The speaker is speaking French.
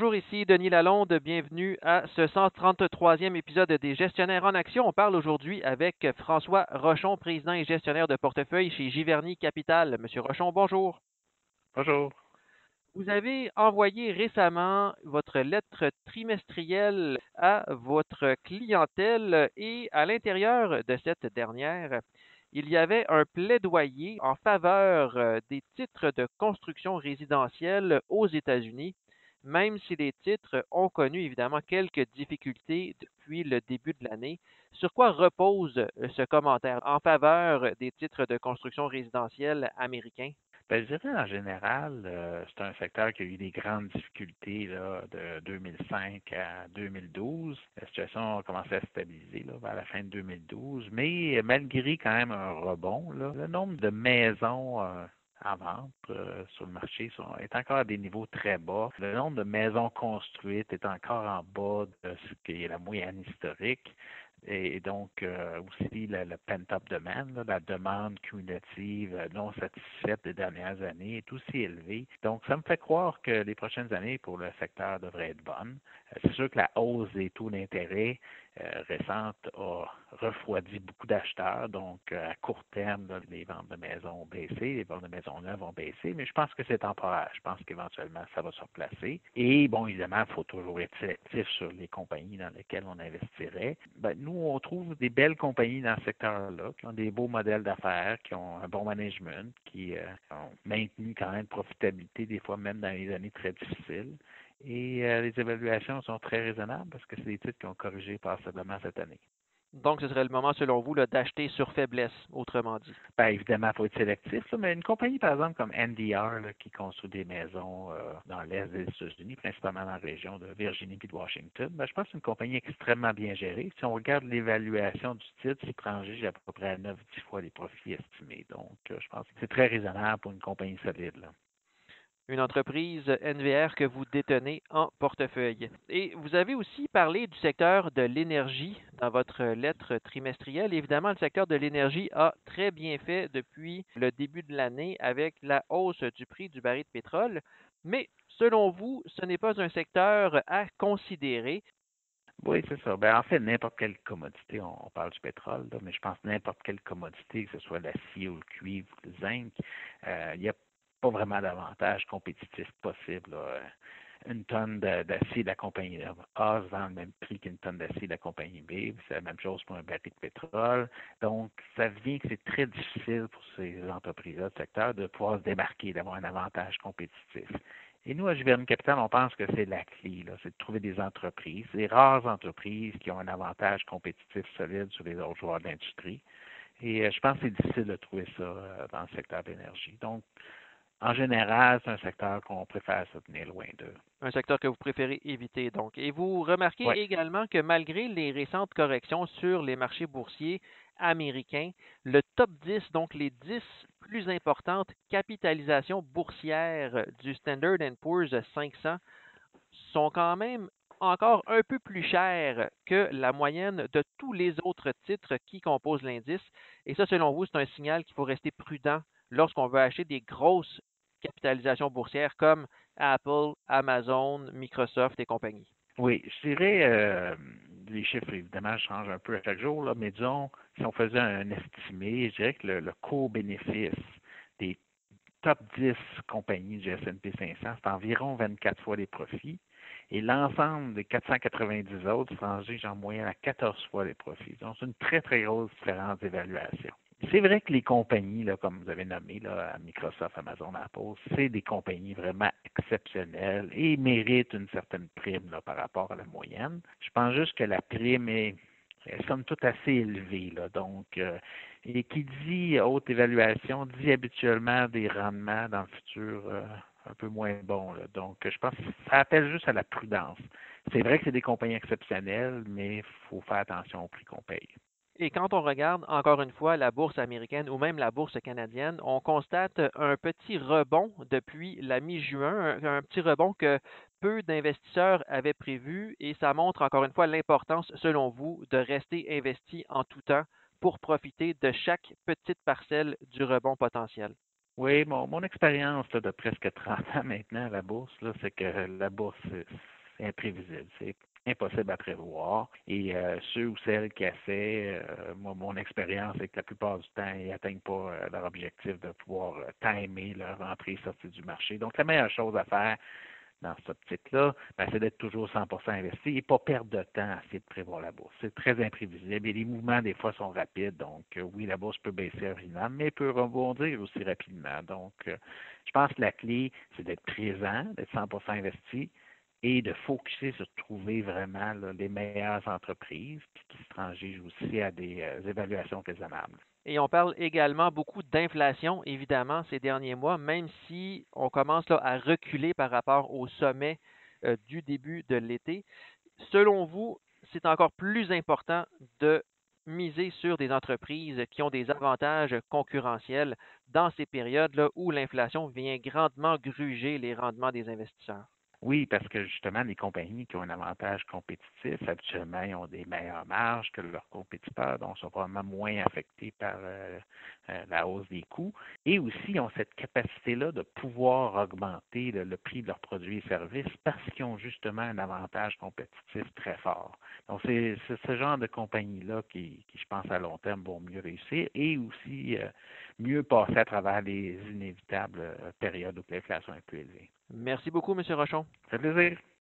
Bonjour, ici Denis Lalonde. Bienvenue à ce 133e épisode des Gestionnaires en Action. On parle aujourd'hui avec François Rochon, président et gestionnaire de portefeuille chez Giverny Capital. Monsieur Rochon, bonjour. Bonjour. Vous avez envoyé récemment votre lettre trimestrielle à votre clientèle et à l'intérieur de cette dernière, il y avait un plaidoyer en faveur des titres de construction résidentielle aux États-Unis même si les titres ont connu évidemment quelques difficultés depuis le début de l'année. Sur quoi repose euh, ce commentaire en faveur des titres de construction résidentielle américains? Ben, je dirais en général, euh, c'est un secteur qui a eu des grandes difficultés de 2005 à 2012. La situation a commencé à se stabiliser vers la fin de 2012, mais malgré quand même un rebond, le nombre de maisons euh, en vente euh, sur le marché sont, est encore à des niveaux très bas. Le nombre de maisons construites est encore en bas de ce qui est la moyenne historique. Et donc, euh, aussi, le, pent-up demand, la demande cumulative euh, non satisfaite des dernières années est aussi élevée. Donc, ça me fait croire que les prochaines années pour le secteur devraient être bonnes. C'est sûr que la hausse des taux d'intérêt récente a refroidi beaucoup d'acheteurs. Donc, euh, à court terme, les ventes de maisons ont baissé, les ventes de maisons neuves ont baissé, mais je pense que c'est temporaire. Je pense qu'éventuellement, ça va se replacer. Et bon, évidemment, il faut toujours être sélectif sur les compagnies dans lesquelles on investirait. Ben, nous, on trouve des belles compagnies dans ce secteur-là, qui ont des beaux modèles d'affaires, qui ont un bon management, qui euh, ont maintenu quand même profitabilité, des fois même dans les années très difficiles. Et euh, les évaluations sont très raisonnables parce que c'est des titres qui ont corrigé passablement cette année. Donc, ce serait le moment, selon vous, d'acheter sur faiblesse, autrement dit. Bien, évidemment, il faut être sélectif, mais une compagnie, par exemple, comme NDR, qui construit des maisons euh, dans l'Est des États-Unis, principalement dans la région de Virginie et de Washington, ben, je pense que c'est une compagnie extrêmement bien gérée. Si on regarde l'évaluation du titre, c'est prangé à peu près à 9-10 fois les profits estimés. Donc, euh, je pense que c'est très raisonnable pour une compagnie solide. Là une entreprise NVR que vous détenez en portefeuille. Et vous avez aussi parlé du secteur de l'énergie dans votre lettre trimestrielle. Évidemment, le secteur de l'énergie a très bien fait depuis le début de l'année avec la hausse du prix du baril de pétrole. Mais selon vous, ce n'est pas un secteur à considérer. Oui, c'est ça. Ben, en fait, n'importe quelle commodité, on, parle du pétrole, mais je pense n'importe quelle commodité, que ce soit l'acier ou le cuivre ou le zinc, euh, il y a pas vraiment d'avantage compétitif possible. Une tonne d'acier de la compagnie A se vend le même prix qu'une tonne d'acier de la compagnie B. C'est la même chose pour un baril de pétrole. Donc, ça vient que c'est très difficile pour ces entreprises-là, de secteur, de pouvoir se démarquer, d'avoir un avantage compétitif. Et nous, à Giverny Capital, on pense que c'est la clé, c'est de trouver des entreprises, des rares entreprises qui ont un avantage compétitif solide sur les autres joueurs de l'industrie. Et euh, je pense que c'est difficile de trouver ça euh, dans le secteur de l'énergie. Donc, en général, c'est un secteur qu'on préfère se tenir loin d'eux. Un secteur que vous préférez éviter, donc. Et vous remarquez également que malgré les récentes corrections sur les marchés boursiers américains, le top 10, donc les 10 plus importantes capitalisations boursières du Standard Poor's 500, sont quand même encore un peu plus chères que la moyenne de tous les autres titres qui composent l'indice. Et ça, selon vous, c'est un signal qu'il faut rester prudent lorsqu'on veut acheter des grosses capitalisations boursières comme Apple, Amazon, Microsoft et compagnie? Oui, je dirais, euh, les chiffres évidemment changent un peu à chaque jour, mais disons, si on faisait un estimé, je dirais que le, coût-bénéfice des top 10 compagnies du S&P 500, c'est environ 24 fois les profits. Et l'ensemble des 490 autres se en moyenne à 14 fois les profits. Donc, c'est une très, très grosse différence d'évaluation. C'est vrai que les compagnies, là, comme vous avez nommé, là, Microsoft, Amazon, Apple, c'est des compagnies vraiment exceptionnelles et méritent une certaine prime là, par rapport à la moyenne. Je pense juste que la prime est, somme toute assez élevée. Là, donc, euh, et qui dit haute évaluation dit habituellement des rendements dans le futur euh, un peu moins bons. Là. Donc, je pense que ça appelle juste à la prudence. C'est vrai que c'est des compagnies exceptionnelles, mais il faut faire attention au prix qu'on paye. Et quand on regarde encore une fois la bourse américaine ou même la bourse canadienne, on constate un petit rebond depuis la mi-juin, un, petit rebond que peu d'investisseurs avaient prévu et ça montre encore une fois l'importance, selon vous, de rester investi en tout temps pour profiter de chaque petite parcelle du rebond potentiel. Oui, mon, expérience de presque 30 ans maintenant à la bourse, c'est que la bourse, c'est imprévisible. Impossible à prévoir. Et euh, ceux ou celles qui essaient, euh, moi, mon expérience, c'est que la plupart du temps, ils n'atteignent pas euh, leur objectif de pouvoir timer leur entrée et sortie du marché. Donc, la meilleure chose à faire, dans cette optique-là, ben, c'est d'être toujours 100% investi et pas perdre de temps à essayer de prévoir la bourse. C'est très imprévisible et les mouvements, des fois, sont rapides. Donc, oui, la bourse peut baisser rapidement, mais peut rebondir aussi rapidement. Donc, je pense que la clé, c'est d'être présent, d'être 100% investi et de focuser sur trouver vraiment les meilleures entreprises qui se transigent aussi à des euh, évaluations raisonnables. Et on parle également beaucoup d'inflation, évidemment, ces derniers mois, même si on commence à reculer par rapport au sommet euh, du début de l'été. Selon vous, c'est encore plus important de miser sur des entreprises qui ont des avantages concurrentiels dans ces périodes-là où l'inflation vient grandement gruger les rendements des investisseurs? Oui, parce que justement, les compagnies qui ont un avantage compétitif, habituellement, ils ont des meilleures marges que leurs compétiteurs, donc sont probablement moins affectés par euh, euh, la hausse des coûts. Et aussi, ils ont cette capacité-là de pouvoir augmenter le, prix de leurs produits et services parce qu'ils ont justement un avantage compétitif très fort. Donc, c'est ce genre de compagnies-là qui, qui, je pense, à long terme, vont mieux réussir et aussi euh, mieux passer à travers les inévitables périodes où l'inflation est plus élevée. Merci beaucoup, M. Rochon. Ça fait plaisir.